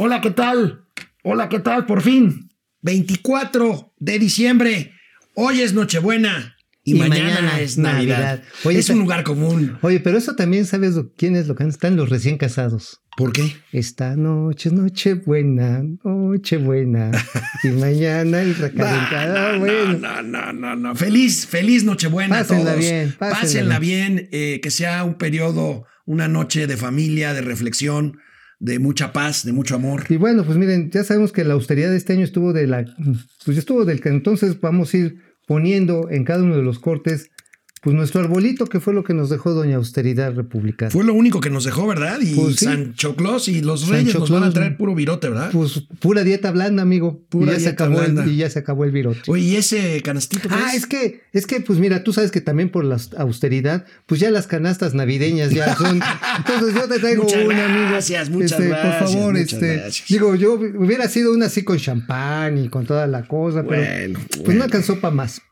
Hola, ¿qué tal? Hola, ¿qué tal? Por fin, 24 de diciembre. Hoy es Nochebuena y, mañana, es Navidad. es un lugar común. Oye, pero eso también sabes quién es lo que están los recién casados. ¿Por qué? Esta noche es Nochebuena, Nochebuena. y mañana es recalentada. No, bueno. no, no, no, no. Feliz, feliz Nochebuena. A todos. bien, pásenla Pásenla bien, eh, que sea un periodo, una noche de familia, de reflexión, de mucha paz, de mucho amor. Y bueno, pues miren, ya sabemos que la austeridad de este año estuvo de la. Pues estuvo del que entonces vamos a ir poniendo en cada uno de los cortes. Pues nuestro arbolito, que fue lo que nos dejó Doña Austeridad Republicana. Fue lo único que nos dejó, ¿verdad? Y Pues sí. Sancho Claus y los Sancho reyes nos van a traer puro virote, ¿verdad? Pues pura dieta blanda, amigo. Pura y, ya se dieta acabó el, blanda. y ya se acabó el virote. Oye, ¿y ese canastito Ah, es que, es que, pues mira, tú sabes que también por la austeridad, pues ya las canastas navideñas ya son. Entonces yo te traigo Muchas una, amigo. gracias, muchas Este, gracias, Por favor, este. gracias. Digo, yo hubiera sido una así con champán y con toda la cosa, pero Bueno, pues no alcanzó para más.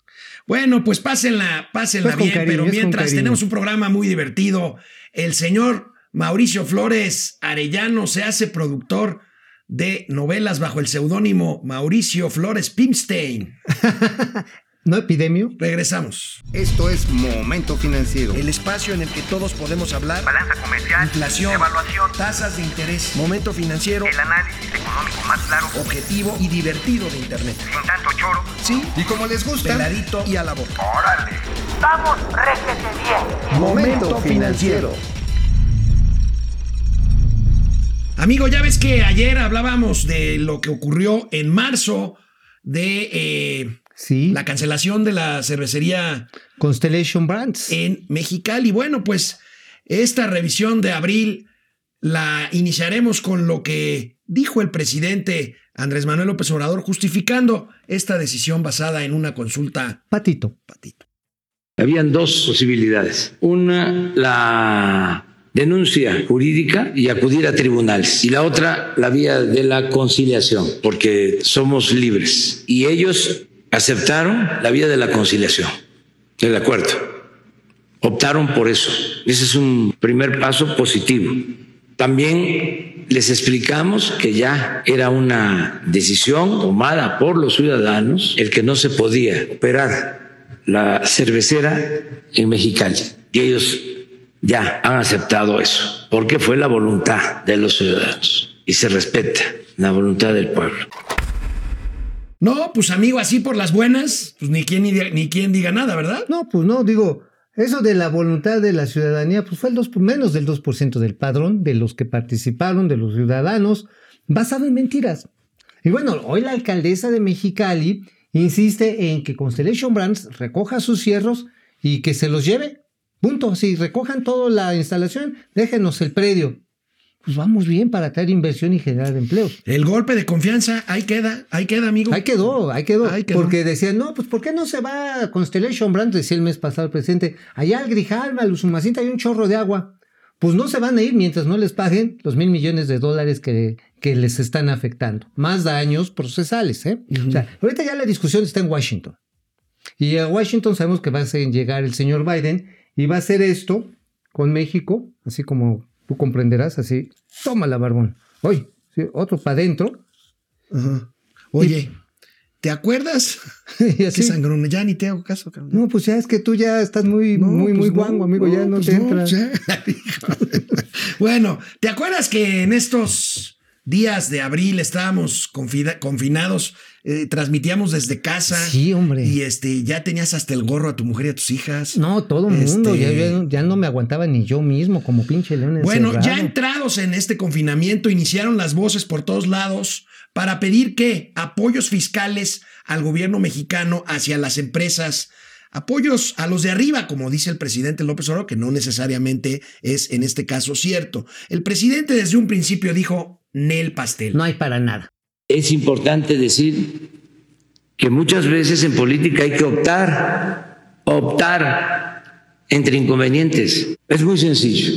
Bueno, pues pásenla, pásenla bien, cariño, pero mientras tenemos un programa muy divertido, el señor Mauricio Flores Arellano se hace productor de novelas bajo el seudónimo Mauricio Flores Pimstein. ¿No epidemio? Regresamos. Esto es Momento Financiero. El espacio en el que todos podemos hablar. Balanza comercial, Inflación, evaluación, tasas de interés, momento financiero, el análisis económico más claro, objetivo y divertido de Internet. sin tanto choro. Sí, Y como les gusta, peladito y a la boca. ¡Órale! ¡Vamos, réjete bien! Momento Financiero. Amigo, ya ves que ayer hablábamos de lo que ocurrió en marzo de eh, Sí. la cancelación de la cervecería Constellation Brands. en Mexicali. Bueno, pues esta revisión de abril la iniciaremos con lo que dijo el presidente Andrés Manuel López Obrador justificando esta decisión basada en una consulta Patito. patito. Habían dos posibilidades. Una, la denuncia jurídica y acudir a tribunales. Y la otra, la vía de la conciliación, porque somos libres. Y ellos aceptaron la vía de la conciliación, el acuerdo. Optaron por eso. Ese es un primer paso positivo. También les explicamos que ya era una decisión tomada por los ciudadanos el que no se podía operar la cervecera en Mexicali. Y ellos ya han aceptado eso, porque fue la voluntad de los ciudadanos y se respeta la voluntad del pueblo. No, pues amigo, así por las buenas, pues ni quien, ni, ni quien diga nada, ¿verdad? No, pues no, digo, eso de la voluntad de la ciudadanía, pues fue el 2, menos del 2% del padrón, de los que participaron, de los ciudadanos, basado en mentiras. Y bueno, hoy la alcaldesa de Mexicali insiste en que Constellation Brands recoja sus cierros y que se los lleve. Punto. Si recojan toda la instalación, déjenos el predio. Pues vamos bien para traer inversión y generar empleos. El golpe de confianza, ahí queda, ahí queda, amigo. Ahí quedó, ahí quedó. Ahí quedó. Porque decían, no, pues ¿por qué no se va a Constellation Brands? Decía el mes pasado el presidente. Allá al Grijalva, al Usumacinta hay un chorro de agua. Pues no se van a ir mientras no les paguen los mil millones de dólares que, que les están afectando. Más daños procesales, ¿eh? O sea, ahorita ya la discusión está en Washington. Y a Washington sabemos que va a llegar el señor Biden y va a hacer esto con México, así como tú comprenderás, así, tómala, barbón. Oye, sí, otro para adentro. Ajá. Oye, ¿te acuerdas? y Qué así. sangrón, ya ni te hago caso, cabrón. No, pues ya es que tú ya estás muy, No, muy, pues muy no, guango, amigo, ya no pues te entra. ya, hijo de- bueno, ¿te acuerdas que en estos días de abril estábamos confinados, eh, transmitíamos desde casa? Sí, hombre. Y este, ya tenías hasta el gorro a tu mujer y a tus hijas. No, todo el mundo, Este- ya, ya- ya no me aguantaba ni yo mismo, como pinche león Bueno, ya entrados en este confinamiento, iniciaron las voces por todos lados para pedir que apoyos fiscales al gobierno mexicano hacia las empresas, apoyos a los de arriba, como dice el presidente López Obrador, que no necesariamente es en este caso cierto. El presidente desde un principio dijo, Nel pastel. No hay para nada. Es importante decir que muchas veces en política hay que optar, optar entre inconvenientes. Es muy sencillo.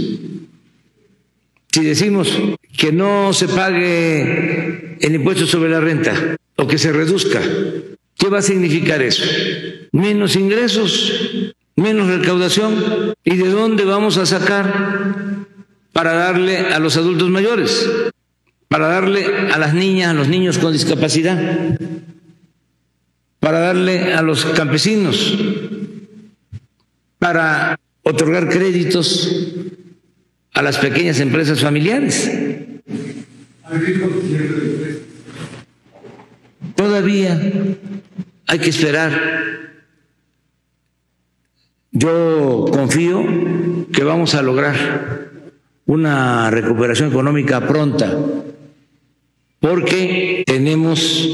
Si decimos que no se pague el impuesto sobre la renta o que se reduzca, ¿qué va a significar eso? Menos ingresos, menos recaudación. ¿Y de dónde vamos a sacar para darle a los adultos mayores? Para darle a las niñas, a los niños con discapacidad, para darle a los campesinos, para otorgar créditos a las pequeñas empresas familiares. Todavía hay que esperar. Yo confío que vamos a lograr una recuperación económica pronta porque tenemos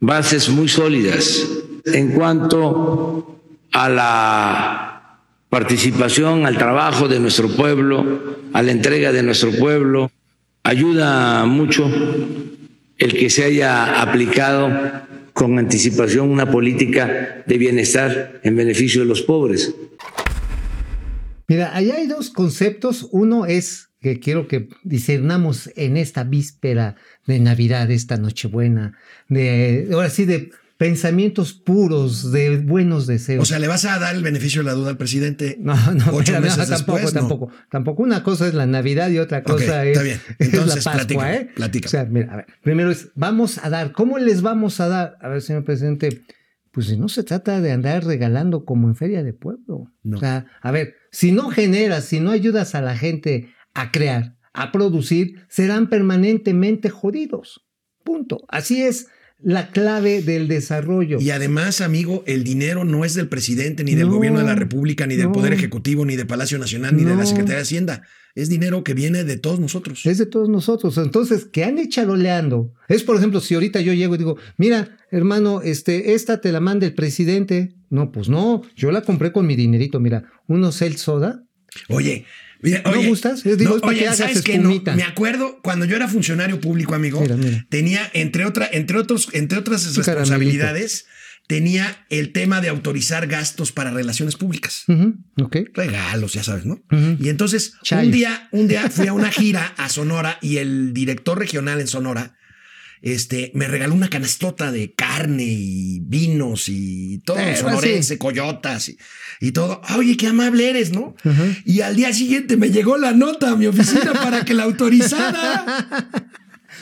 bases muy sólidas en cuanto a la participación, al trabajo de nuestro pueblo, a la entrega de nuestro pueblo. Ayuda mucho el que se haya aplicado con anticipación una política de bienestar en beneficio de los pobres. Mira, ahí hay dos conceptos. Uno es que quiero que discernamos en esta víspera de Navidad, esta Nochebuena, de ahora sí de pensamientos puros, de buenos deseos. O sea, ¿le vas a dar el beneficio de la duda al presidente? no, no, ocho espérame, meses no, tampoco, después, no. tampoco, tampoco. Una cosa es la Navidad y otra cosa es, está bien. es la Entonces, Pascua, ¿eh? platícame. O sea, mira, a ver, primero es, vamos a dar, ¿cómo les vamos a dar? A ver, señor presidente, pues si no se trata de andar regalando como en feria de pueblo. No. O sea, a ver, si no generas, si no ayudas a la gente a crear, a producir, serán permanentemente jodidos. Punto. Así es la clave del desarrollo. Y además, amigo, el dinero no es del presidente, ni del No, gobierno de la República, ni del no. Poder Ejecutivo, ni de Palacio Nacional, ni de la. Secretaría de Hacienda. Es dinero que viene de todos nosotros. Es de todos nosotros. Entonces, que han echaroleando. Es, por ejemplo, si ahorita yo llego y digo, mira, hermano, este, esta te la manda el presidente. No, pues no, yo la compré con mi dinerito. Mira, unos Cel Soda. Oye, mira, ¿No oye, gustas? Es- digo, es para que hagas ¿sabes qué? No, me acuerdo cuando yo era funcionario público, amigo, Mira, mira. tenía, entre, otra, entre, otros, entre otras responsabilidades, tenía el tema de autorizar gastos para relaciones públicas. Ok. Regalos, ya sabes, ¿no? Y entonces, Chayos. un día, un día fui a una gira a Sonora y el director regional en Sonora este, me regaló una canastota de carne y vinos y todo, Eh, sonorense, sí. coyotas y, y todo. Oye, qué amable eres, ¿no? Y al día siguiente me llegó la nota a mi oficina para que la autorizara.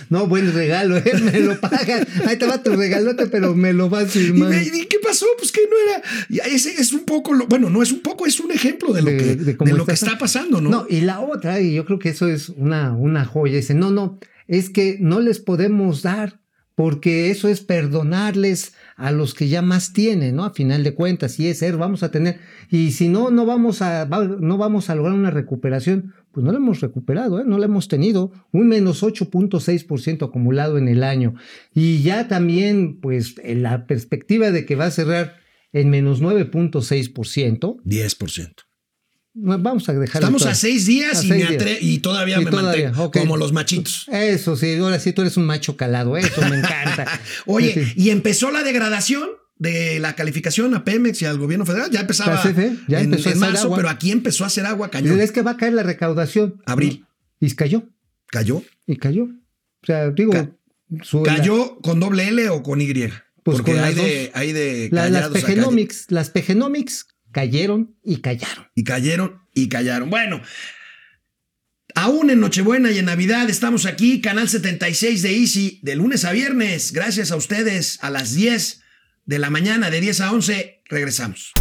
No, buen regalo, ¿eh? me lo pagan. Ahí te va tu regalote, pero me lo vas Y firmando. me y ¿qué pasó? Pues que no era. y ese es un poco, lo- bueno, no es un poco, es un ejemplo de lo De- que, de de cómo lo que está- está pasando, ¿no? No, y la otra, y yo creo que eso es una, una joya, dice, no, no, es que no les podemos dar porque eso es perdonarles a los que ya más tienen, ¿no? A final de cuentas, y es ser, vamos a tener, y si no, no vamos a, no vamos a lograr una recuperación, pues no la hemos recuperado, ¿eh? No la hemos tenido, un menos 8.6% acumulado en el año, y ya también, pues, en la perspectiva de que va a cerrar en menos 9.6%, 10%. Vamos a dejar Estamos a seis días A y, seis me días. y todavía Y me todavía, mantengo como los machitos. Eso sí, ahora sí tú eres un macho calado, eso me encanta. Oye, Sí. y empezó la degradación de la calificación a Pemex y al gobierno federal. Ya empezaba CFE, ya en, empezó a en hacer marzo, agua. pero aquí empezó a hacer agua cañón. Es que va a caer la recaudación. Abril. Y cayó, ¿Cayó? y cayó. O sea, digo, Ca- su- ¿Cayó con doble L o con Y? Pues Porque hay de, hay de la- las pegenomics, las pegenomics cayeron y callaron. y cayeron y callaron. Bueno, aún en Nochebuena y en Navidad estamos aquí, Canal 76 de Easy, de lunes a viernes. Gracias a ustedes, a las 10 de la mañana, de 10 a 11, regresamos.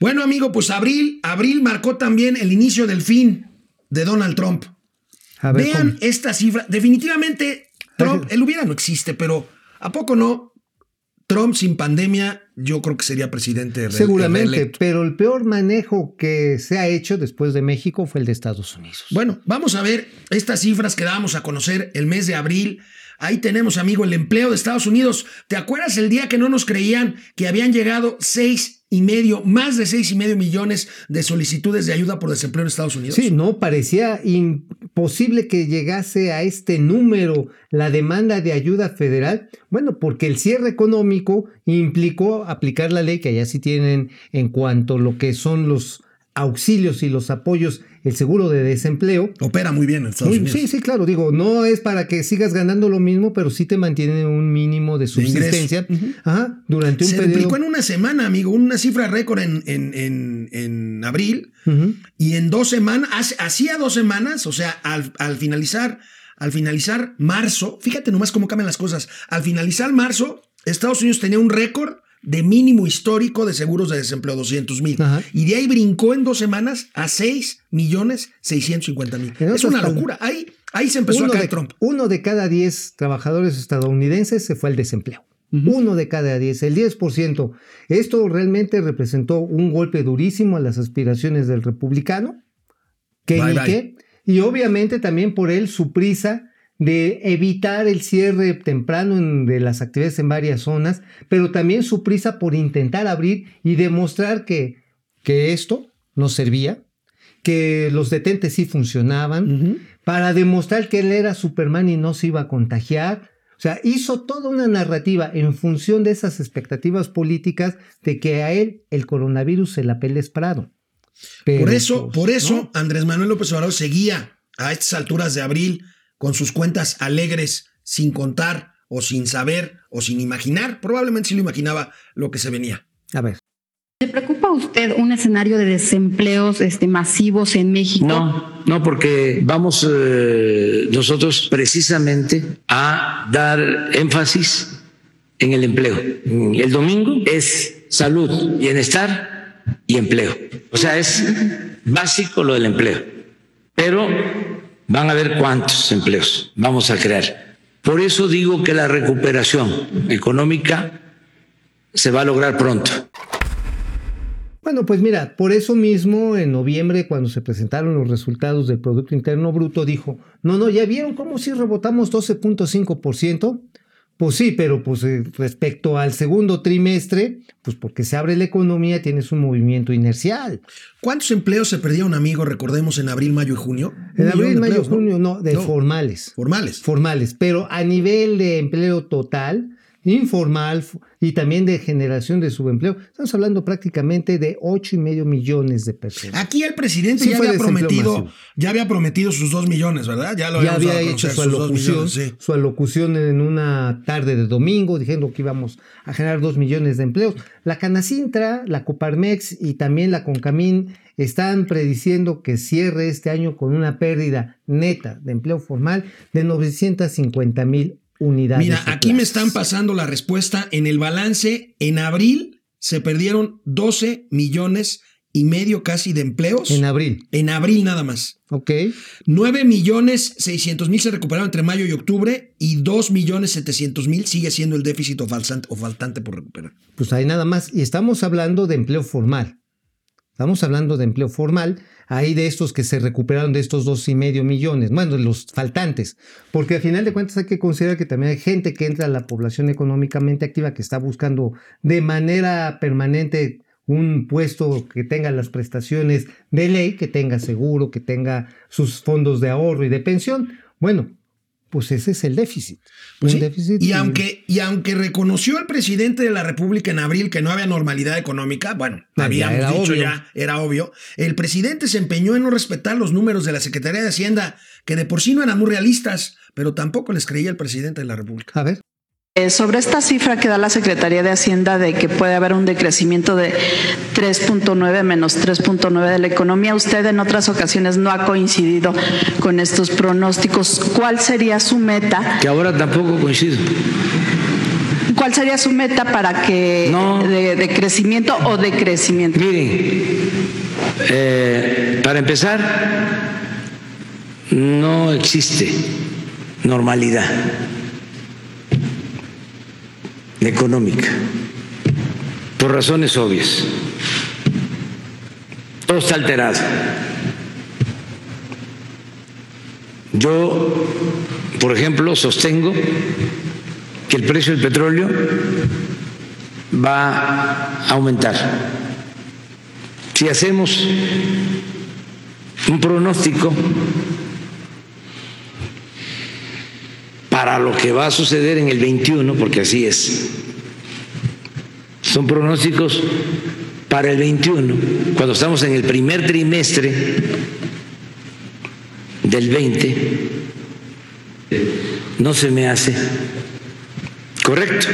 Bueno, amigo, pues abril, abril marcó también el inicio del fin de Donald Trump. Ver, Vean ¿cómo? esta cifra. Definitivamente, Trump, el hubiera no existe, pero ¿a poco no? Trump sin pandemia, yo creo que sería presidente re- Seguramente, pero el peor manejo que se ha hecho después de México fue el de Estados Unidos. Bueno, vamos a ver estas cifras que dábamos a conocer el mes de abril. Ahí tenemos, amigo, el empleo de Estados Unidos. ¿Te acuerdas el día que no nos creían que habían llegado seis y medio, más de seis y medio millones de solicitudes de ayuda por desempleo en Estados Unidos? Sí, no, parecía imposible que llegase a este número la demanda de ayuda federal. Bueno, porque el cierre económico implicó aplicar la ley que allá sí tienen en cuanto a lo que son los auxilios y los apoyos, el seguro de desempleo. Opera muy bien en Estados Muy- Unidos. sí, sí, claro, digo, no es para que sigas ganando lo mismo, pero sí te mantiene un mínimo de subsistencia ajá, durante un Se periodo. duplicó en una semana, amigo, una cifra récord en, en, en, en abril. Y en dos semanas, hacía dos semanas, o sea, al, al finalizar, al finalizar marzo, fíjate nomás cómo cambian las cosas. Al finalizar marzo, Estados Unidos tenía un récord de mínimo histórico de seguros de desempleo, 200 mil. Y de ahí brincó en dos semanas a 6 millones 650 mil. Es una locura. Ahí, ahí se empezó a uno, caer de, Trump. uno de cada 10 trabajadores estadounidenses se fue al desempleo. Uno de cada 10, el 10%. Esto realmente representó un golpe durísimo a las aspiraciones del republicano. Que Bye, bye. Y obviamente también por él su prisa de evitar el cierre temprano en- de las actividades en varias zonas, pero también su prisa por intentar abrir y demostrar que, que esto no servía, que los detentes sí funcionaban, para demostrar que él era Superman y no se iba a contagiar. O sea, hizo toda una narrativa en función de esas expectativas políticas de que a él el coronavirus se la pele Prado. Pero, Por eso, pues, por eso, ¿no? Andrés Manuel López Obrador seguía a estas alturas de abril con sus cuentas alegres, sin contar o sin saber o sin imaginar. Probablemente sí lo imaginaba lo que se venía. A ver. ¿Le preocupa a usted un escenario de desempleos este, masivos en México? No, no, porque vamos eh, nosotros precisamente a dar énfasis en el empleo. El domingo es salud, bienestar y empleo. O sea, es básico lo del empleo. Pero van a ver cuántos empleos vamos a crear. Por eso digo que la recuperación económica se va a lograr pronto. Bueno, pues mira, por eso mismo en noviembre cuando se presentaron los resultados del Producto Interno Bruto dijo, no, no, ya vieron cómo si rebotamos 12.5%. Pues sí, pero pues eh, respecto al segundo trimestre, pues porque se abre la economía tienes un movimiento inercial. ¿Cuántos empleos se perdieron, amigo? Recordemos en abril, mayo y junio. En Un abril, mayo, ¿no? junio, no, de No, formales. Formales. Formales, pero a nivel de empleo total, informal y también de generación de subempleo, estamos hablando prácticamente de ocho y medio millones de personas. Aquí el presidente Sí ya había prometido, masivo. ya había prometido sus dos millones, ¿verdad? Ya lo ya había hecho su alocución, millones, sí. su alocución en una tarde de domingo, diciendo que íbamos a generar dos millones de empleos. La Canacintra, la Coparmex y también la Concamín están prediciendo que cierre este año con una pérdida neta de empleo formal de 950 mil unidades. Mira, aquí me están pasando la respuesta. En el balance, en abril se perdieron 12 millones y medio casi de empleos. En abril, En abril nada más. ok. 9 millones 600 mil se recuperaron entre mayo y octubre y 2 millones 700 mil sigue siendo el déficit o faltante, o faltante por recuperar. Pues hay nada más. Y estamos hablando de empleo formal. Estamos hablando de empleo formal. Hay de estos que se recuperaron de estos dos y medio millones. Bueno, los faltantes. Porque al final de cuentas hay que considerar que también hay gente que entra a la población económicamente activa que está buscando de manera permanente un puesto que tenga las prestaciones de ley, que tenga seguro, que tenga sus fondos de ahorro y de pensión. Bueno, pues ese es el déficit. Pues sí, déficit y, aunque, y aunque reconoció el presidente de la República en abril que no había normalidad económica, bueno, ya habíamos era dicho obvio. ya, era obvio, el presidente se empeñó en no respetar los números de la Secretaría de Hacienda, que de por sí no eran muy realistas, pero tampoco les creía el presidente de la República. A ver. Eh, Sobre esta cifra que da la Secretaría de Hacienda de que puede haber un decrecimiento de 3.9 menos 3.9 de la economía, usted en otras ocasiones no ha coincidido con estos pronósticos. ¿Cuál sería su meta? Que ahora tampoco coincido. ¿Cuál sería su meta para que No. de, de crecimiento o decrecimiento? Miren, eh, para empezar, no existe normalidad económica, por razones obvias. Todo está alterado. Yo, por ejemplo, sostengo que el precio del petróleo va a aumentar. Si hacemos un pronóstico para lo que va a suceder en el 21, porque así es, son pronósticos para el 21, cuando estamos en el primer trimestre del 20, no se me hace correcto.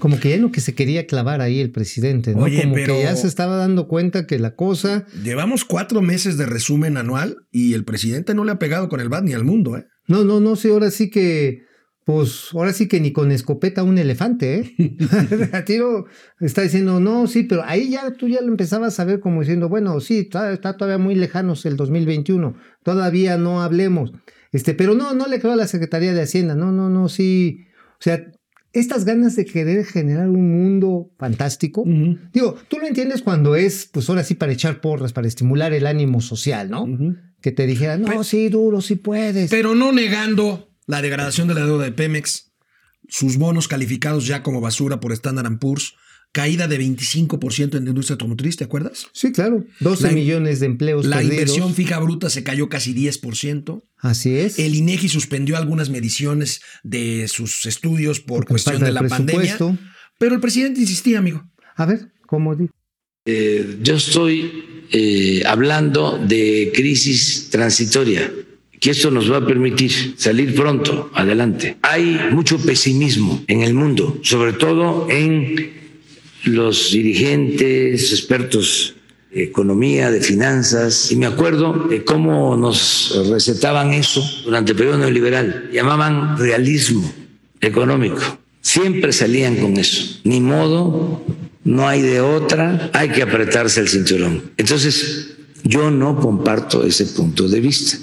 Como que ya no que se quería clavar ahí el presidente, ¿no? Oye, Como pero- que ya se estaba dando cuenta que la cosa. Llevamos cuatro meses de resumen anual y el presidente no le ha pegado con el bat ni al mundo, ¿eh? No, no, no, sí, ahora sí que. Pues ahora sí que ni con escopeta un elefante, ¿eh? a tiro está diciendo, no, sí, pero ahí ya tú ya lo empezabas a ver como diciendo, bueno, sí, está, está todavía muy lejanos el 2021, todavía no hablemos. Este, pero no, no le creo a la Secretaría de Hacienda, no, no, no, sí. O sea, estas ganas de querer generar un mundo fantástico, digo, tú lo entiendes cuando es, pues ahora sí, para echar porras, para estimular el ánimo social, ¿no? Que te dijeran, no, Pe- sí, duro, sí puedes. Pero no negando la degradación de la deuda de Pemex, sus bonos calificados ya como basura por Standard Poor's, caída de 25% en la industria automotriz, ¿te acuerdas? Sí, claro. 12 La in- millones de empleos La perdidos. inversión fija bruta se cayó casi 10%. Así es. El INEGI suspendió algunas mediciones de sus estudios por Porque cuestión de la pandemia. Pero el presidente insistía, amigo. A ver, ¿cómo digo? Eh, yo estoy eh, hablando de crisis transitoria, que esto nos va a permitir salir pronto adelante. Hay mucho pesimismo en el mundo, sobre todo en los dirigentes, expertos de economía, de finanzas, y me acuerdo de cómo nos recetaban eso durante el periodo neoliberal, llamaban realismo económico. Siempre salían con eso. Ni modo, no hay de otra, hay que apretarse el cinturón. Entonces, yo no comparto ese punto de vista.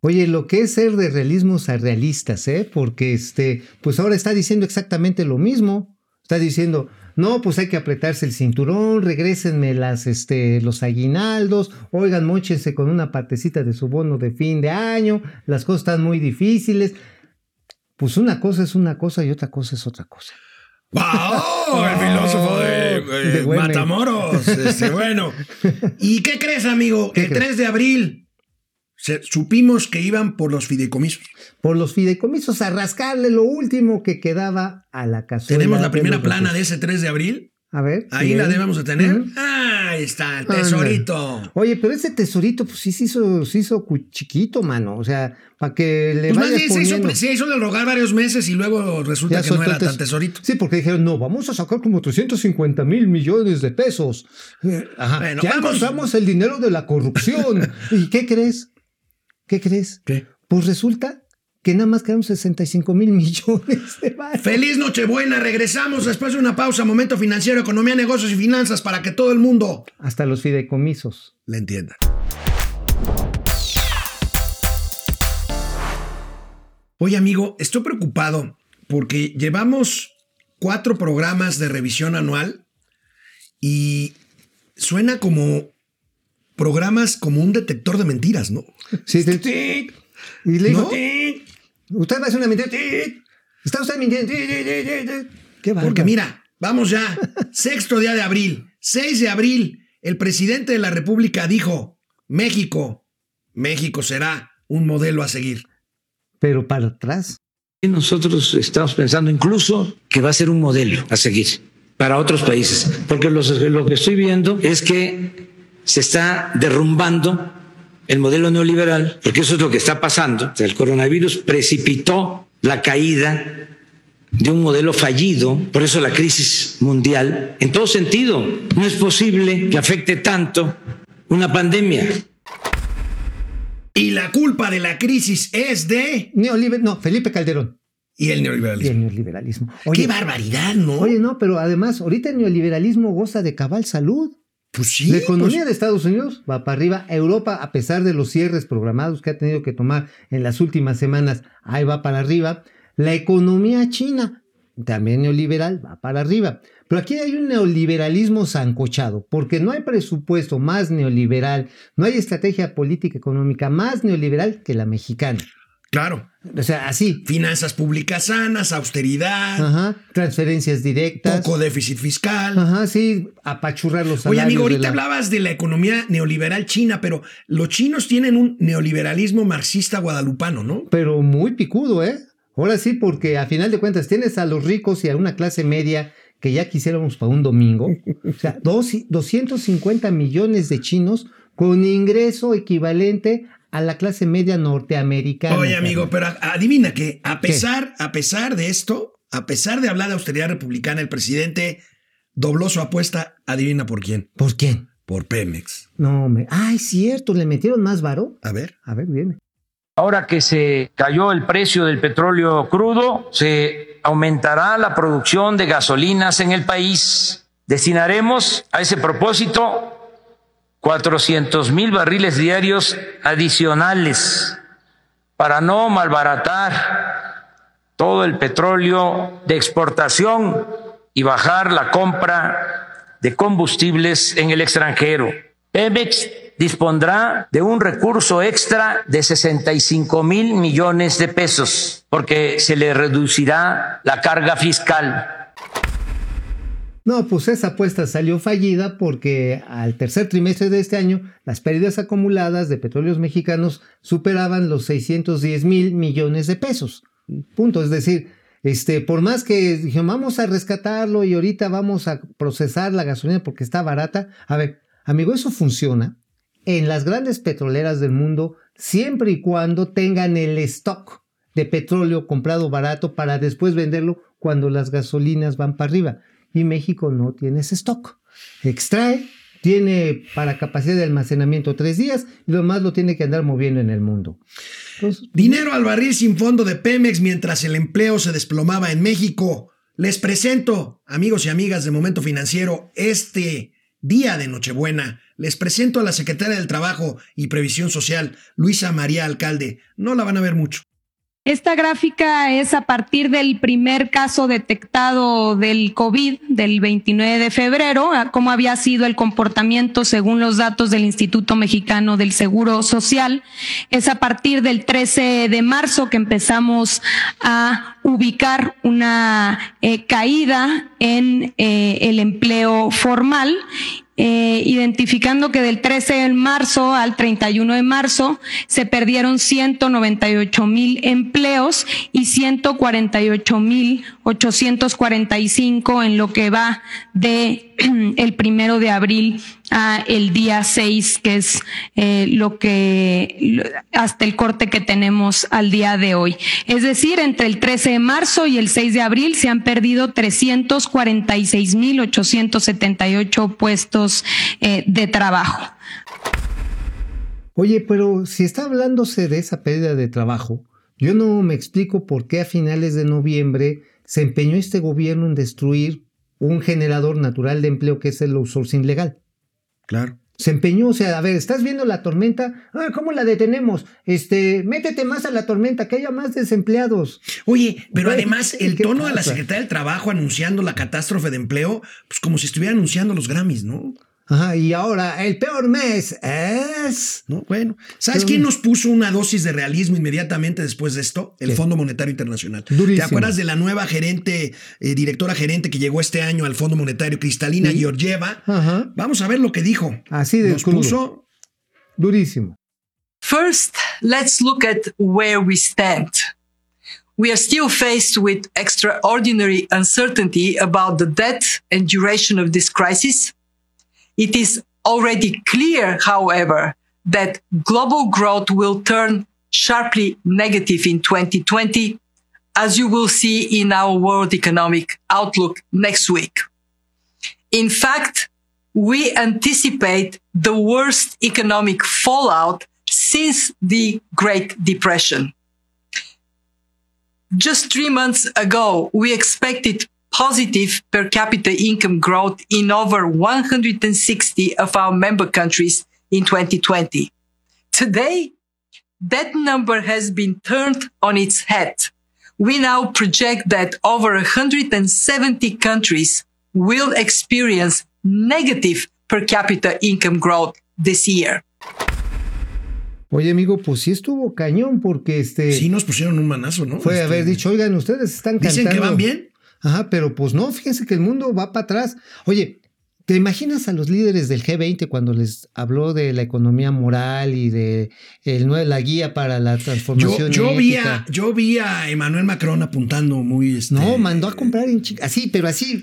Oye, lo que es ser de realismos a realistas, ¿eh? Porque este, pues ahora está diciendo exactamente lo mismo. Está diciendo, no, pues hay que apretarse el cinturón, regrésenme las, este, los aguinaldos, oigan, mochense con una partecita de su bono de fin de año, las cosas están muy difíciles. Pues una cosa es una cosa y otra cosa es otra cosa. ¡Wow! El filósofo de, eh, De Güemes. Matamoros. Este, bueno. ¿Y qué crees, amigo? ¿Qué el crees? 3 de abril se- supimos que iban por los fideicomisos. Por los fideicomisos a rascarle lo último que quedaba a la cazuela. Tenemos la primera plana de ese 3 de abril. A ver. Ahí la debemos de tener. Ujú. Ahí está, el tesorito. Oye, pero ese tesorito, pues sí se hizo, se hizo cu- chiquito, mano. O sea, para que le Pues más bien se hizo, poniendo. se hizo de rogar varios meses y luego resulta Ya que no era tan tes- tesorito. Sí, porque dijeron, no, vamos a sacar como 350 mil millones de pesos. Eh, Ajá. Bueno, ya vamos. encontramos el dinero de la corrupción. ¿Y qué crees? ¿Qué crees? ¿Qué? Pues resulta que nada más quedaron 65 mil millones de varos. Feliz Nochebuena, regresamos después de una pausa, momento financiero, economía, negocios y finanzas para que todo el mundo Hasta los fideicomisos. le entienda. Oye amigo, estoy preocupado porque llevamos cuatro programas de revisión anual y suena como programas como un detector de mentiras, ¿no? Sí, sí. Y le dijo, ¿No? "Tic, usted va a hacer una mentira. Está usted mintiendo. tic, tic, tic, tic, tic". Qué. Porque mira, vamos ya, sexto día de abril, 6 de abril, el presidente de la República dijo, México, México será un modelo a seguir. Pero para atrás. Y nosotros estamos pensando incluso que va a ser un modelo a seguir para otros países, porque los- lo que estoy viendo es que se está derrumbando el modelo neoliberal, porque eso es lo que está pasando. El coronavirus precipitó la caída de un modelo fallido, por eso la crisis mundial, en todo sentido. No es posible que afecte tanto una pandemia. Y la culpa de la crisis es de... Neoliber no, Felipe Calderón. Y el Y neoliberalismo. el neoliberalismo. Qué barbaridad, ¿no? Oye, no, pero además, ahorita el neoliberalismo goza de cabal salud. Pues sí. la economía pues- de Estados Unidos va para arriba. Europa, a pesar de los cierres programados que ha tenido que tomar en las últimas semanas, ahí va para arriba. La economía china, también neoliberal, va para arriba. Pero aquí hay un neoliberalismo zancochado, porque no hay presupuesto más neoliberal, no hay estrategia política económica más neoliberal que la mexicana. Claro. O sea, así. Finanzas públicas sanas, austeridad, Ajá, transferencias directas. poco déficit fiscal. Ajá, sí, apachurrar los Oye, salarios. amigo, de ahorita la- hablabas de la economía neoliberal china, pero los chinos tienen un neoliberalismo marxista guadalupano, ¿no? Pero muy picudo, ¿eh? Ahora sí, porque a final de cuentas tienes a los ricos y a una clase media que ya quisiéramos para un domingo. O sea, dos, 250 millones de chinos con ingreso equivalente a la clase media norteamericana. Oye, amigo, pero adivina que a pesar, a pesar de esto, a pesar de hablar de austeridad republicana, el presidente dobló su apuesta, adivina por quién, ¿Por quién? por Pemex. No, me. Ay, cierto, le metieron más varo. A ver. A ver, viene. Ahora que se cayó el precio del petróleo crudo, se aumentará la producción de gasolinas en el país. Destinaremos a ese propósito 400 mil barriles diarios adicionales para no malbaratar todo el petróleo de exportación y bajar la compra de combustibles en el extranjero. Pemex dispondrá de un recurso extra de 65 mil millones de pesos porque se le reducirá la carga fiscal. No, pues esa apuesta salió fallida porque al tercer trimestre de este año las pérdidas acumuladas de petróleos mexicanos superaban los 610 mil millones de pesos. Punto. Es decir, este, por más que dijeron vamos a rescatarlo y ahorita vamos a procesar la gasolina porque está barata. A ver, amigo, eso funciona en las grandes petroleras del mundo siempre y cuando tengan el stock de petróleo comprado barato para después venderlo cuando las gasolinas van para arriba. Y México no tiene ese stock. Extrae, tiene para capacidad de almacenamiento tres días y lo demás lo tiene que andar moviendo en el mundo. Dinero al barril sin fondo de Pemex mientras el empleo se desplomaba en México. Les presento, amigos y amigas de Momento Financiero, este día de Nochebuena. Les presento a la secretaria del Trabajo y Previsión Social, Luisa María Alcalde. No la van a ver mucho. Esta gráfica es a partir del primer caso detectado del COVID del 29 de febrero, cómo había sido el comportamiento según los datos del Instituto Mexicano del Seguro Social. Es a partir del 13 de marzo que empezamos a ubicar una eh, caída en eh, el empleo formal eh, identificando que del 13 de marzo al 31 de marzo se perdieron 198 mil empleos y 148 mil 845 en lo que va de el primero de abril a el día 6, que es eh, lo que hasta el corte que tenemos al día de hoy. Es decir, entre el 13 de marzo y el 6 de abril se han perdido 346.878 puestos eh, de trabajo. Oye, pero si está hablándose de esa pérdida de trabajo, yo no me explico por qué a finales de noviembre se empeñó este gobierno en destruir un generador natural de empleo que es el outsourcing legal. Claro. Se empeñó, o sea, a ver, estás viendo la tormenta, ah, ¿cómo la detenemos? Este, métete más a la tormenta, que haya más desempleados. Oye, pero Güey, además el ¿qué tono de la pasa? secretaria del Trabajo anunciando la catástrofe de empleo, pues como si estuviera anunciando los Grammys, ¿no? Ajá, y ahora el peor mes es. No, bueno. ¿Sabes Pero- quién nos puso una dosis de realismo inmediatamente después de esto? El ¿Qué? Fondo Monetario Internacional. Durísimo. ¿Te acuerdas de la nueva gerente, eh, directora gerente que llegó este año al Fondo Monetario, Cristalina Sí. Georgieva? Ajá, Vamos a ver lo que dijo. así de Nos crudo. puso Durísimo. First, let's look at where we stand. We are still faced with extraordinary uncertainty about the depth and duration of this crisis. It is already clear, however, that global growth will turn sharply negative in 2020, as you will see in our World Economic Outlook next week. In fact, we anticipate the worst economic fallout since the Great Depression. Just three months ago, we expected positive per capita income growth in over 160 of our member countries in 2020. Today, that number has been turned on its head. We now project that over 170 countries will experience negative per capita income growth this year. Oye, amigo, pues sí estuvo cañón porque este. Sí, nos pusieron un manazo, ¿no? Fue Este, haber dicho, oigan, ustedes están Dicen cantando. que van bien. Ajá, pero pues no, fíjense que el mundo va para atrás. Oye, ¿te imaginas a los líderes del G20 cuando les habló de la economía moral y de el, la guía para la Yo, transformación yo, vi ética? a, yo vi a Emmanuel Macron apuntando muy. este, No, mandó a comprar en chi- así, pero así.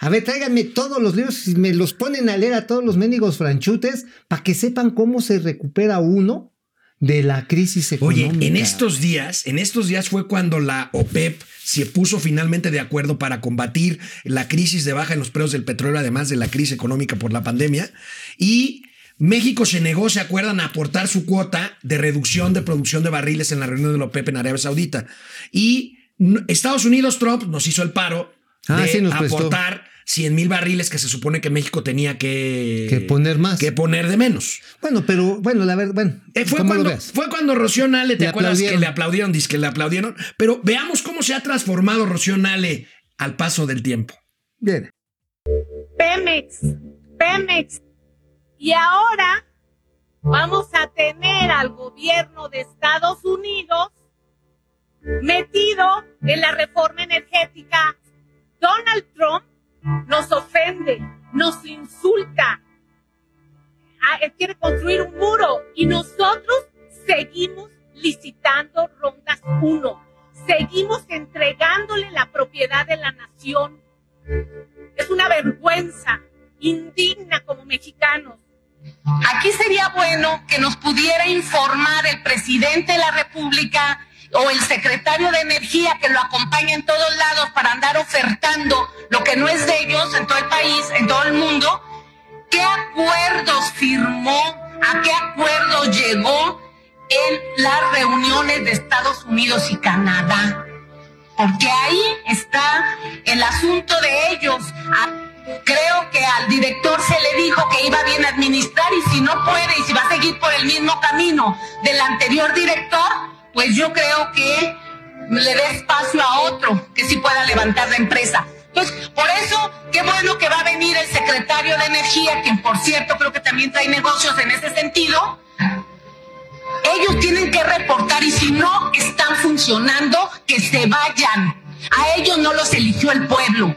A ver, tráiganme todos los libros y me los ponen a leer a todos los mendigos franchutes para que sepan cómo se recupera uno de la crisis Oye, económica. en estos días, en estos días fue cuando la OPEP se puso finalmente de acuerdo para combatir la crisis de baja en los precios del petróleo, además de la crisis económica por la pandemia. Y México se negó, ¿se acuerdan?, a aportar su cuota de reducción de producción de barriles en la reunión de la OPEP en Arabia Saudita. Y Estados Unidos, Trump, nos hizo el paro Ah, de sí, aportar 100 mil barriles que se supone que México tenía que, Que poner más. Que poner de menos. Bueno, pero bueno, la verdad, bueno, Eh, fue, ¿cómo cuando, fue cuando Rocío Nale, ¿te Le acuerdas aplaudieron. que le aplaudieron? Dice que le aplaudieron. Pero veamos cómo se ha transformado Rocío Nale al paso del tiempo. Bien. Pemex, Pemex. Y ahora vamos a tener al gobierno de Estados Unidos metido en la reforma energética. Donald Trump nos ofende, nos insulta, Ah, quiere construir un muro y nosotros seguimos licitando rondas 1. Seguimos entregándole la propiedad de la nación es una vergüenza, indigna como mexicanos. Aquí sería bueno que nos pudiera informar el presidente de la República o el secretario de Energía que lo acompaña en todos lados para andar ofertando lo que no es de ellos en todo el país, en todo el mundo. ¿Qué acuerdos firmó? ¿A qué acuerdo llegó en las reuniones de Estados Unidos y Canadá? Porque ahí está el asunto de ellos. Creo que al director se le dijo que iba bien a administrar y si no puede y si va a seguir por el mismo camino del anterior director, pues yo creo que le dé espacio a otro que sí pueda levantar la empresa. Entonces, por eso, qué bueno que va a venir el secretario de Energía, quien por cierto creo que también trae negocios en ese sentido. Ellos tienen que reportar y si no están funcionando, que se vayan. A ellos no los eligió el pueblo.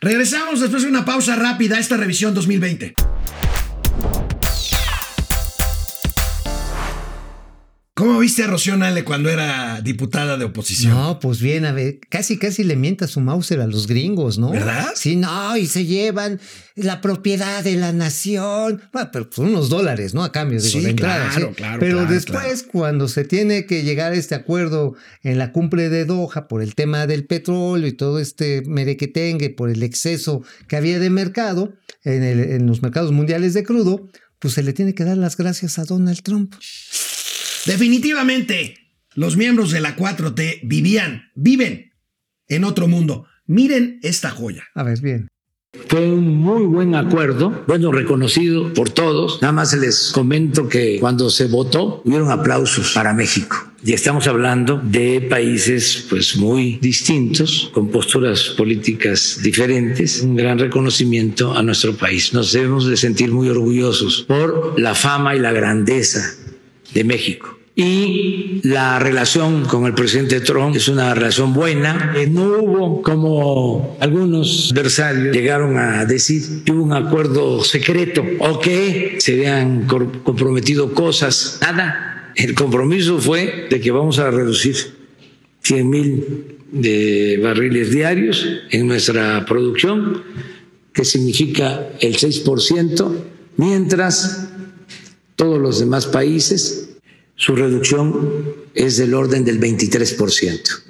Regresamos después de una pausa rápida a esta revisión 2020. ¿Cómo viste a Rocío Nale cuando era diputada de oposición? No, pues bien, a ver, casi casi le mienta su Mauser a los gringos, ¿no? ¿Verdad? Sí, no, y se llevan la propiedad de la nación. Bueno, pero pues unos dólares, ¿no? A cambio, digo, Sí, de entrada. claro, ¿sí? claro, Pero claro, después, cuando se tiene que llegar a este acuerdo en la cumbre de Doha por el tema del petróleo y todo este merequetengue por el exceso que había de mercado en, el- en los mercados mundiales de crudo, pues se le tiene que dar las gracias a Donald Trump. Definitivamente, los miembros de la 4T vivían, viven en otro mundo. Miren esta joya. A ver, bien. Fue un muy buen acuerdo, bueno, reconocido por todos. Nada más les comento que cuando se votó, hubieron aplausos para México. Y estamos hablando de países pues muy distintos, con posturas políticas diferentes. Un gran reconocimiento a nuestro país. Nos debemos de sentir muy orgullosos por la fama y la grandeza de México. Y la relación con el presidente Trump es una relación buena. No hubo, como algunos adversarios llegaron a decir, que hubo un acuerdo secreto o que se habían comprometido cosas. Nada. El compromiso fue de que vamos a reducir 100 mil barriles diarios en nuestra producción, que significa el 6%, mientras todos los demás países, su reducción es del orden del 23%.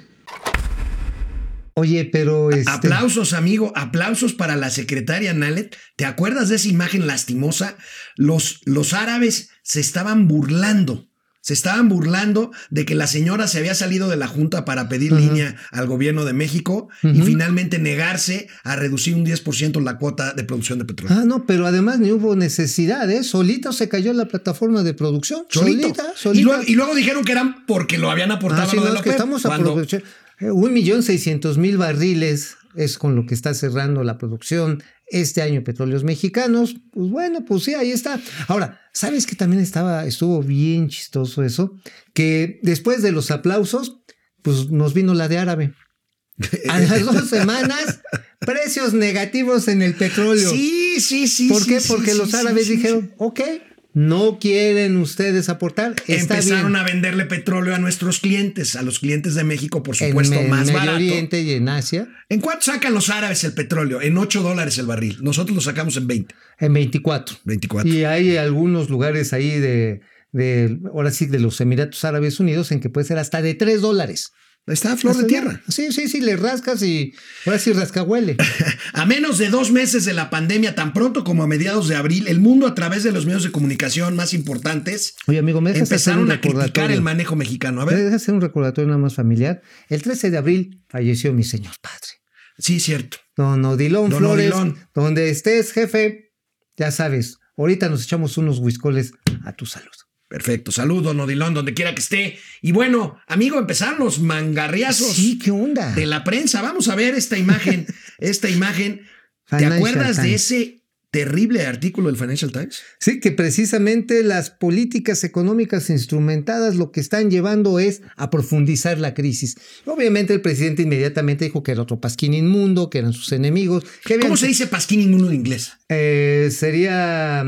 Oye, pero este... Aplausos, amigo, aplausos para la secretaria Nalet. ¿Te acuerdas de esa imagen lastimosa? Los, los árabes se estaban burlando. Se estaban burlando de que la señora se había salido de la Junta para pedir línea al gobierno de México y finalmente negarse a reducir un 10% la cuota de producción de petróleo. Ah, no, pero además ni hubo necesidad, ¿eh? Solita se cayó la plataforma de producción. Solito. Solita, Y, solita. luego, y luego dijeron que eran porque lo habían aportado Ah, sí, lo no, de es que estamos aprovechando. Eh, Un millón seiscientos mil barriles es con lo que está cerrando la producción este año petróleos mexicanos. Pues bueno, pues sí, ahí está. Ahora, ¿sabes que también estaba, estuvo bien chistoso eso? Que después de los aplausos, pues nos vino la de árabe. A las dos semanas, precios negativos en el petróleo. Sí, sí, sí. ¿Por qué? sí, Porque sí, los árabes sí, dijeron, ok, no quieren ustedes aportar. Está Empezaron bien. a venderle petróleo a nuestros clientes, a los clientes de México, por en supuesto, Me- más Medio barato. Oriente y en Asia, ¿En cuánto sacan los árabes el petróleo? En 8 dólares el barril. Nosotros lo sacamos en 20. en 24. 24. Y hay algunos lugares ahí de, de, ahora sí, de los Emiratos Árabes Unidos en que puede ser hasta de 3 dólares. Está a flor de tierra. Sí, sí, sí, le rascas y ahora sí rasca huele. A menos de dos meses de la pandemia, tan pronto como a mediados de abril, el mundo a través de los medios de comunicación más importantes Oye, amigo, me empezaron a criticar el manejo mexicano. A Me ver, dejas hacer un recordatorio nada más familiar. El 13 de abril falleció mi señor padre. sí, cierto. Don Odilón Don Flores, Odilón. donde estés, jefe, ya sabes, ahorita nos echamos unos whiskoles a tu salud. Perfecto. Saludos, Nodilón, donde quiera que esté. Y bueno, amigo, empezaron los mangarriazos Sí, ¿qué onda? de la prensa. Vamos a ver esta imagen. esta imagen. ¿Te acuerdas de ese terrible artículo del Financial Times? Sí, que precisamente las políticas económicas instrumentadas lo que están llevando es a profundizar la crisis. Obviamente el presidente inmediatamente dijo que era otro pasquín inmundo, que eran sus enemigos. Que habían- ¿Cómo se dice pasquín en uno en inglés? Eh, sería...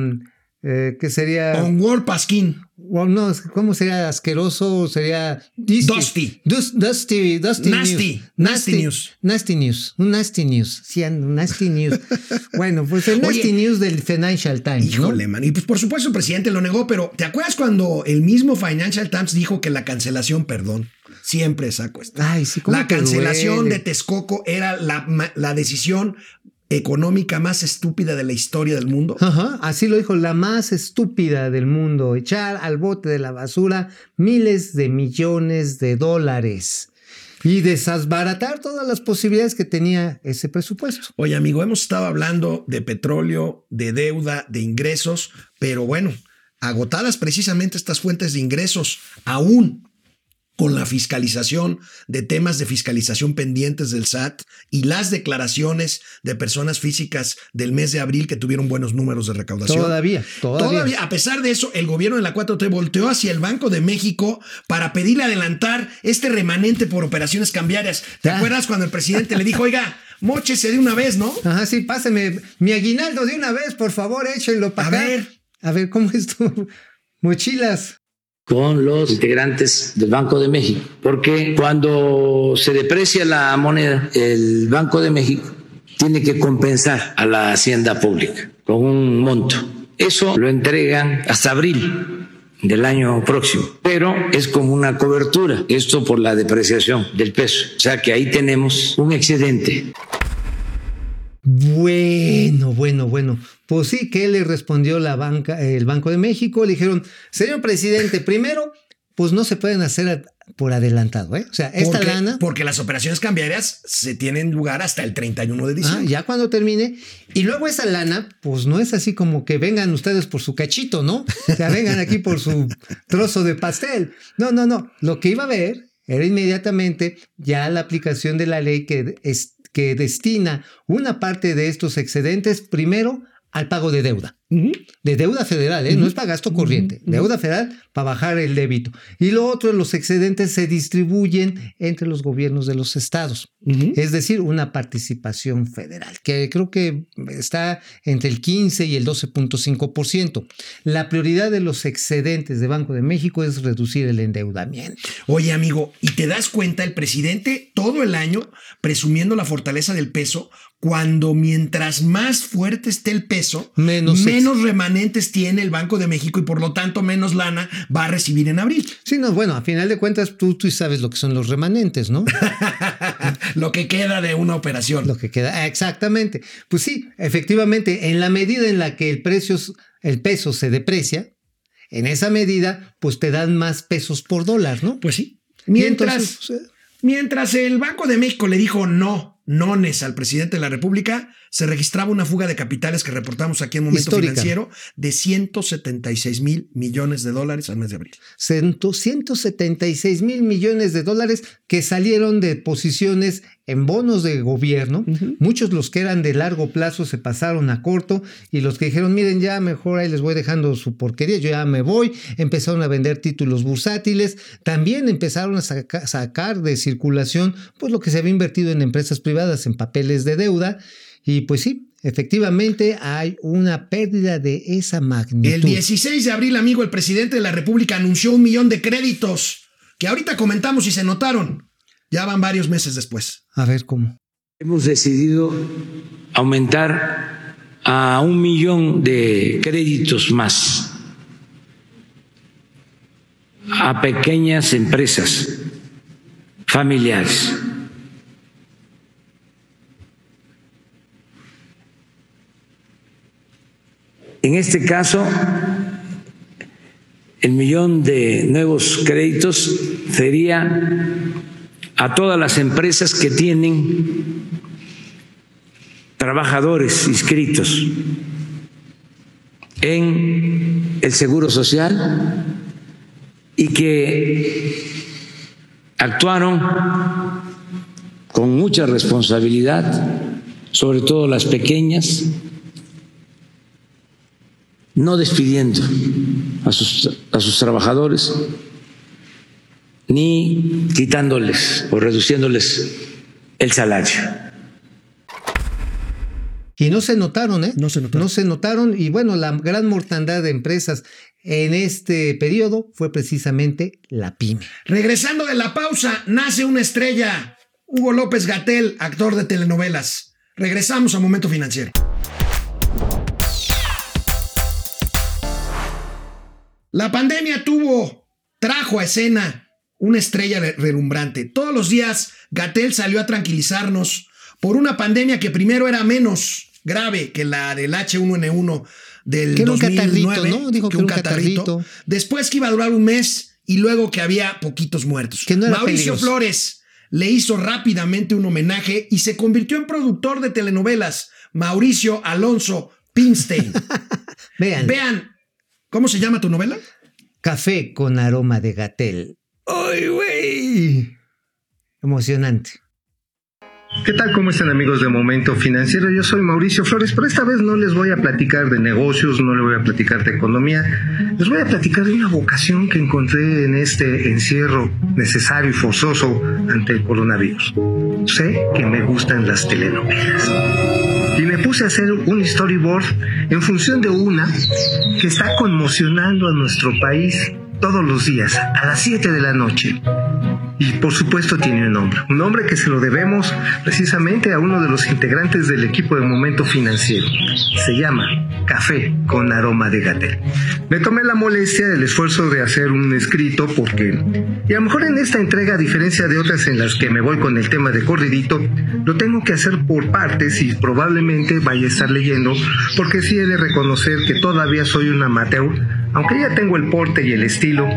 eh, ¿Qué sería? On word pasquín. O no, ¿cómo sería asqueroso? Sería Dusty. Dus- dusty, dusty Nasty. news. Nasty news. Nasty news. Un nasty news. Sí, un nasty news. bueno, pues el Oye, nasty news del Financial Times, ¿no? Híjole, man. Y pues por supuesto el presidente lo negó, pero ¿te acuerdas cuando el mismo Financial Times dijo que la cancelación, perdón, siempre saco esto. Ay, sí, ¿cómo La cancelación duele? de Texcoco era la decisión económica más estúpida de la historia del mundo. Ajá, así lo dijo la más estúpida del mundo, echar al bote de la basura miles de millones de dólares y desbaratar todas las posibilidades que tenía ese presupuesto. Oye, amigo, hemos estado hablando de petróleo, de deuda, de ingresos, pero bueno, agotadas precisamente estas fuentes de ingresos, aún con la fiscalización de temas de fiscalización pendientes del SAT y las declaraciones de personas físicas del mes de abril que tuvieron buenos números de recaudación. Todavía, todavía. Todavía, a pesar de eso, el gobierno de la 4T volteó hacia el Banco de México para pedirle adelantar este remanente por operaciones cambiarias. ¿Te Ah. acuerdas cuando el presidente le dijo, oiga, mochese de una vez, ¿no? Ajá, sí, páseme mi aguinaldo de una vez, por favor, échenlo para A acá. ver. A ver, ¿cómo es tu mochilas? Con los integrantes del Banco de México, porque cuando se deprecia la moneda, el Banco de México tiene que compensar a la hacienda pública con un monto. Eso lo entregan hasta abril del año próximo, pero es como una cobertura, esto por la depreciación del peso, o sea que ahí tenemos un excedente. Bueno, bueno, bueno. Pues sí, que le respondió la banca, el Banco de México. Le dijeron, señor presidente, primero, pues no se pueden hacer por adelantado, ¿eh? O sea, esta porque, lana, porque las operaciones cambiarias se tienen lugar hasta el 31 de ah, diciembre. ya cuando termine, y luego esa lana, pues no es así como que vengan ustedes por su cachito, ¿no? O sea, vengan aquí por su trozo de pastel. No, no, no. Lo que iba a ver era inmediatamente ya la aplicación de la ley que, es, que destina una parte de estos excedentes primero al pago de deuda. De deuda federal, ¿eh? no es para gasto corriente. Deuda federal para bajar el débito. Y lo otro, los excedentes se distribuyen entre los gobiernos de los estados. Es decir, una participación federal, que creo que está entre el 15 y el 12.5%. La prioridad de los excedentes de Banco de México es reducir el endeudamiento. Oye, amigo, ¿y te das cuenta el presidente todo el año presumiendo la fortaleza del peso cuando mientras más fuerte esté el peso, Menos menos remanentes tiene el Banco de México y por lo tanto menos lana va a recibir en abril? Sí, no, bueno, a final de cuentas tú, tú sabes lo que son los remanentes, ¿no? Lo que queda de una operación. Lo que queda, ah, exactamente. Pues sí, efectivamente, en la medida en la que el precio, el peso se deprecia, en esa medida, pues te dan más pesos por dólar, ¿no? Pues sí. Mientras, entonces, pues, eh, mientras el Banco de México le dijo no, nones al presidente de la República, se registraba una fuga de capitales que reportamos aquí en Momento Histórica. Financiero de 176 mil millones de dólares al mes de abril. Cento- 176 mil millones de dólares que salieron de posiciones en bonos de gobierno. Muchos los que eran de largo plazo se pasaron a corto y los que dijeron, miren, ya mejor ahí les voy dejando su porquería, yo ya me voy, empezaron a vender títulos bursátiles, también empezaron a saca- sacar de circulación pues lo que se había invertido en empresas privadas, en papeles de deuda. Y pues sí, efectivamente hay una pérdida de esa magnitud. El 16 de abril, amigo, el presidente de la República anunció un millón de créditos que ahorita comentamos y se notaron. Ya van varios meses después. A ver cómo. Hemos decidido aumentar a un millón de créditos más a pequeñas empresas familiares. En este caso, el millón de nuevos créditos sería a todas las empresas que tienen trabajadores inscritos en el Seguro Social y que actuaron con mucha responsabilidad, sobre todo las pequeñas, no despidiendo a sus, a sus trabajadores ni quitándoles o reduciéndoles el salario. Y no se notaron, ¿eh? No se notaron. No se notaron. Y bueno, la gran mortandad de empresas en este periodo fue precisamente la pyme. Regresando de la pausa, nace una estrella. Hugo López Gatel, actor de telenovelas. Regresamos a Momento Financiero. La pandemia tuvo, trajo a escena una estrella relumbrante. Todos los días, Gatel salió a tranquilizarnos por una pandemia que primero era menos grave que la del H1N1 del Que era un 2009, catarrito, ¿no? Dijo que un un catarrito. catarrito. Después que iba a durar un mes y luego que había poquitos muertos. Que no era Mauricio peligroso. Flores le hizo rápidamente un homenaje y se convirtió en productor de telenovelas. Mauricio Alonso Pinstein. Vean, Vean, ¿cómo se llama tu novela? café con aroma de gatel. ¡Ay, güey! Emocionante. ¿Qué tal? ¿Cómo están amigos de Momento Financiero? Yo soy Mauricio Flores, pero esta vez no les voy a platicar de negocios, no les voy a platicar de economía, les voy a platicar de una vocación que encontré en este encierro necesario y forzoso ante el coronavirus. Sé que me gustan las telenovelas. Y me puse a hacer un storyboard en función de una que está conmocionando a nuestro país todos los días, a las 7 de la noche. Y por supuesto tiene un nombre, un nombre que se lo debemos precisamente a uno de los integrantes del equipo de Momento Financiero. Se llama Café con aroma de gatel. Me tomé la molestia, el esfuerzo de hacer un escrito porque, y a lo mejor en esta entrega, a diferencia de otras en las que me voy con el tema de corridito, lo tengo que hacer por partes y probablemente vaya a estar leyendo porque sí he de reconocer que todavía soy un amateur aunque ya tengo el porte y el estilo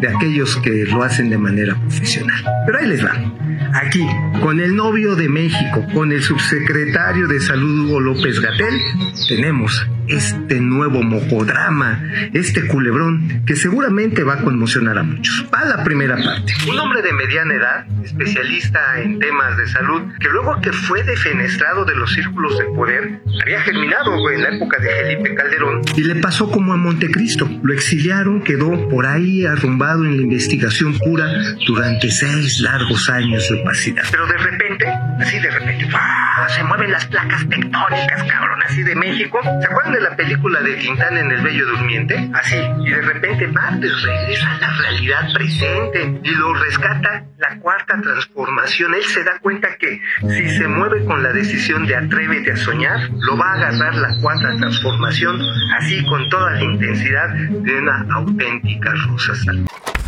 de aquellos que lo hacen de manera profesional. Pero ahí les va. Aquí, con el novio de México, con el subsecretario de Salud Hugo López Gatel, tenemos este nuevo mocodrama, este culebrón que seguramente va a conmocionar a muchos. Va la primera parte. Un hombre de mediana edad, especialista en temas de salud, que luego que fue defenestrado de los círculos de poder, había germinado en la época de Felipe Calderón y le pasó como a Montecristo. Lo exiliaron, quedó por ahí arrumbado en la investigación pura durante seis largos años de opacidad. Pero de repente, así de repente, ¡fua! se mueven las placas tectónicas, cabrón, así de México. ¿Se acuerdan de la película de Quintana en El Bello Durmiente? Así, y de repente Martes regresa a la realidad presente y lo rescata la cuarta transformación. Él se da cuenta que si se mueve con la decisión de atrévete a soñar, lo va a agarrar la cuarta transformación, así con toda la intensidad de una auténtica rosa salvaje.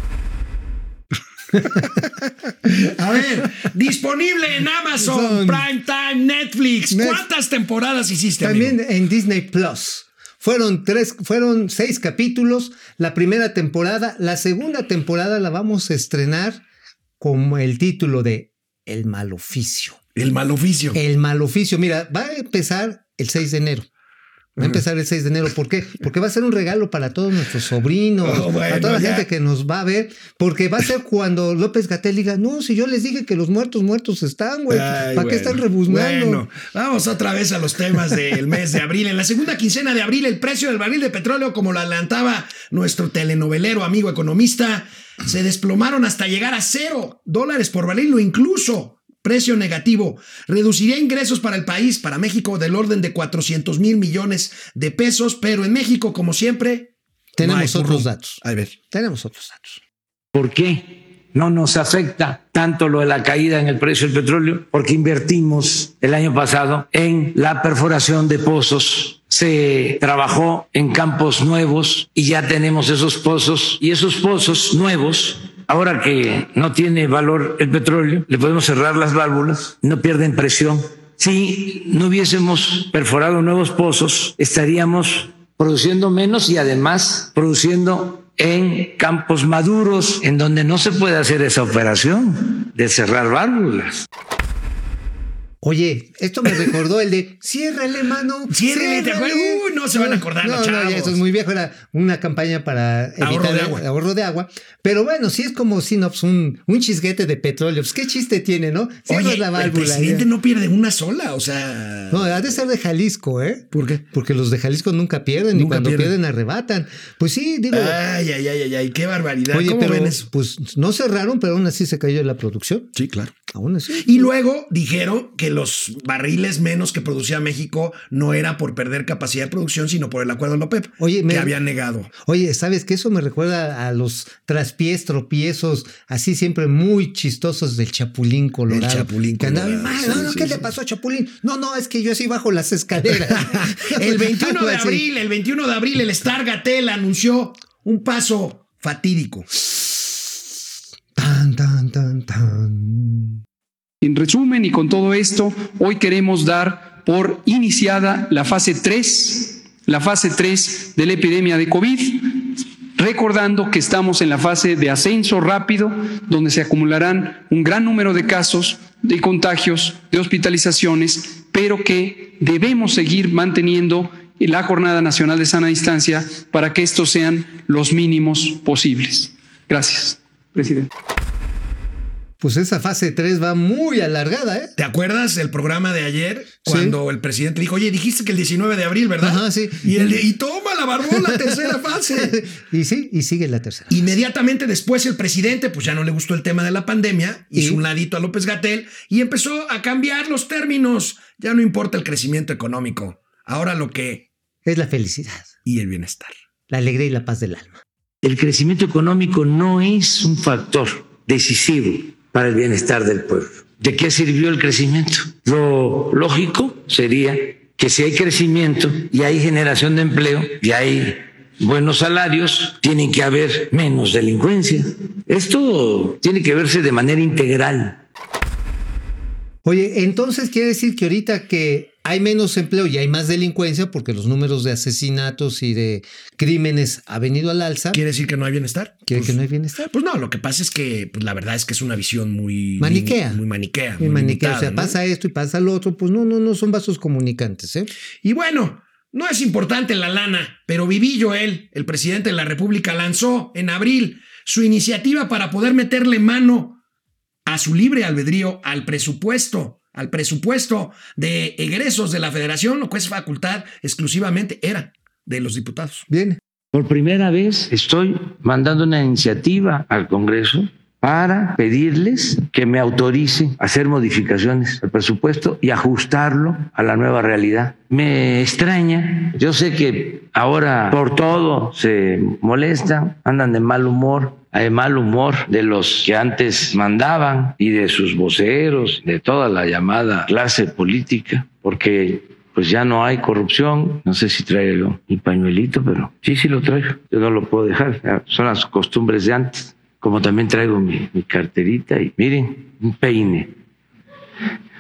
A ver, disponible en Amazon, Son- Prime Time, Netflix. Net- ¿Cuántas temporadas hiciste? También amigo? en Disney Plus. Fueron tres, fueron seis capítulos. La primera temporada, la segunda temporada la vamos a estrenar con el título de El mal oficio. El mal oficio. El mal oficio. Mira, va a empezar el 6 de enero. Va a empezar el 6 de enero. ¿Por qué? Porque va a ser un regalo para todos nuestros sobrinos, Oh, bueno, a toda la ya. gente que nos va a ver, porque va a ser cuando López Gatel diga, no, si yo les dije que los muertos muertos están, güey, ¿para qué están rebuznando? Bueno, vamos otra vez a los temas del mes de abril. En la segunda quincena de abril, el precio del barril de petróleo, como lo adelantaba nuestro telenovelero amigo economista, se desplomaron hasta llegar a cero dólares por barril o incluso precio negativo. Reduciría ingresos para el país, para México, del orden de 400 mil millones de pesos, pero en México, como siempre, Tenemos no otros datos. A ver. Tenemos otros datos. ¿Por qué no nos afecta tanto lo de la caída en el precio del petróleo? Porque invertimos el año pasado en la perforación de pozos. Se trabajó en campos nuevos y ya tenemos esos pozos. Y esos pozos nuevos, ahora que no tiene valor el petróleo, le podemos cerrar las válvulas, no pierden presión. Si no hubiésemos perforado nuevos pozos, estaríamos produciendo menos y además produciendo en campos maduros en donde no se puede hacer esa operación de cerrar válvulas. Oye, esto me recordó el de ciérrale, mano. Ciérrale, ¿te acuerdas? Uy, no se van a acordar no, no, ya chavos. eso es muy viejo. Era una campaña para evitar Ahorro de el- agua. el ahorro de agua. Pero bueno, sí es como si no, pues un, un chisguete de petróleo. Pues qué chiste tiene, ¿no? Cierras Oye, la el válvula. presidente ya. no pierde una sola, o sea... No, ha de ser de Jalisco, ¿eh? ¿Por qué? Porque los de Jalisco nunca pierden y cuando pierden. pierden. arrebatan. Pues sí, digo. Ay, ay, ay, ay, ay, qué barbaridad. Oye, ¿Cómo pero ven eso? pues no cerraron, pero aún así se cayó la producción. Sí, claro. Aún así. Y luego dijeron que los barriles menos que producía México no era por perder capacidad de producción, sino por el acuerdo de la OPEP, Oye, que me- habían negado. Oye, ¿sabes qué? Eso me recuerda a los traspiés, tropiezos, así siempre muy chistosos del Chapulín Colorado. El Chapulín Que andaba, Colorado, "Ay, sí, no, no, sí, ¿qué sí. le pasó a Chapulín? No, no, es que yo así bajo las escaleras. el 21 Algo de abril, el 21 de abril, el Star Gatel anunció un paso fatídico. Tan, tan, tan, tan. En resumen y con todo esto, hoy queremos dar por iniciada la fase 3, la fase 3 de la epidemia de COVID, recordando que estamos en la fase de ascenso rápido, donde se acumularán un gran número de casos, de contagios, de hospitalizaciones, pero que debemos seguir manteniendo la Jornada Nacional de Sana Distancia para que estos sean los mínimos posibles. Gracias, presidente. Pues esa fase 3 va muy alargada, ¿eh? ¿Te acuerdas del programa de ayer cuando el presidente dijo, oye, dijiste que el 19 de abril, ¿verdad? Ajá, sí. Y, el, y toma la barbón la tercera fase. y sí, y sigue la tercera. Inmediatamente después el presidente, pues ya no le gustó el tema de la pandemia, hizo ¿Y? un ladito a López Gatel y empezó a cambiar los términos. Ya no importa el crecimiento económico, ahora lo que Es la felicidad, y el bienestar. la alegría y la paz del alma. El crecimiento económico no es un factor decisivo para el bienestar del pueblo. ¿De qué sirvió el crecimiento? Lo lógico sería que si hay crecimiento y hay generación de empleo y hay buenos salarios, tiene que haber menos delincuencia. Esto tiene que verse de manera integral. Oye, entonces quiere decir que ahorita que hay menos empleo y hay más delincuencia porque los números de asesinatos y de crímenes ha venido al alza. ¿Quiere decir que no hay bienestar? ¿Quiere Pues- que no hay bienestar? Pues no, lo que pasa es que pues, la verdad es que es una visión muy Maniquea. Muy maniquea. Muy maniquea, o sea, pasa esto y pasa lo otro, pues no, no, no son vasos comunicantes, ¿eh? Y bueno, no es importante la lana, pero Vivillo, él, el presidente de la República, lanzó en abril su iniciativa para poder meterle mano a su libre albedrío al presupuesto, al presupuesto de egresos de la federación, lo que es facultad exclusivamente era de los diputados. Bien. Por primera vez estoy mandando una iniciativa al Congreso para pedirles que me autoricen a hacer modificaciones al presupuesto y ajustarlo a la nueva realidad. Me extraña, yo sé que ahora por todo se molestan, andan de mal humor, hay mal humor de los que antes mandaban y de sus voceros, de toda la llamada clase política, porque pues ya no hay corrupción. No sé si traigo mi pañuelito, pero sí, sí lo traigo. Yo no lo puedo dejar. Son las costumbres de antes. Como también traigo mi, mi carterita y miren, un peine.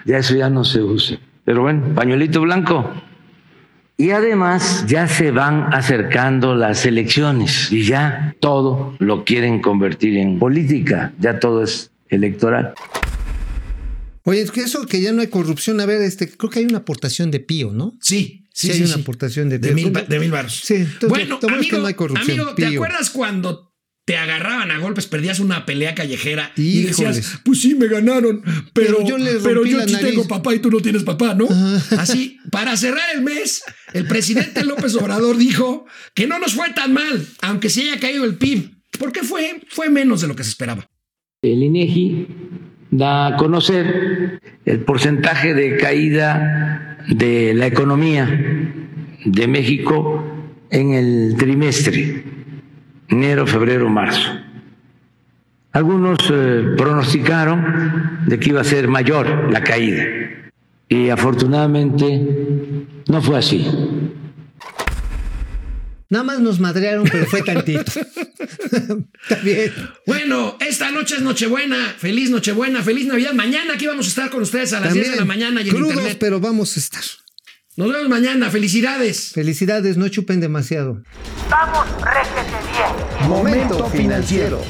Ya eso ya no se usa. Pero bueno, pañuelito blanco. Y además ya se van acercando las elecciones y ya todo lo quieren convertir en política. Ya todo es electoral. Oye, es que eso que ya no hay corrupción, a ver, este, creo que hay una aportación de Pío, ¿no? Sí, sí, Sí, sí. hay una sí. aportación de De Pío. mil, ba- de mil baros. Sí, entonces, bueno, amigo, no hay corrupción, amigo, ¿te Pío. acuerdas cuando te agarraban a golpes, perdías una pelea callejera y decías, pues sí, me ganaron, pero, Pero yo le pero rompí yo la sí nariz". tengo papá y tú no tienes papá, ¿no? Así, para cerrar el mes, el presidente López Obrador dijo que no nos fue tan mal, aunque se haya caído el PIB. ¿Por qué fue? Fue menos de lo que se esperaba. El INEGI da a conocer el porcentaje de caída de la economía de México en el trimestre, enero, febrero, marzo. Algunos eh, pronosticaron de que iba a ser mayor la caída y afortunadamente no fue así. Nada más nos madrearon, pero fue tantito. Está bien. Bueno, esta noche es Nochebuena. Feliz Nochebuena, feliz Navidad. Mañana aquí vamos a estar con ustedes a las 10 de la mañana y en crudos, internet. pero vamos a estar. Nos vemos mañana. Felicidades. Felicidades, no chupen demasiado. Vamos, réjete bien. Momento financiero.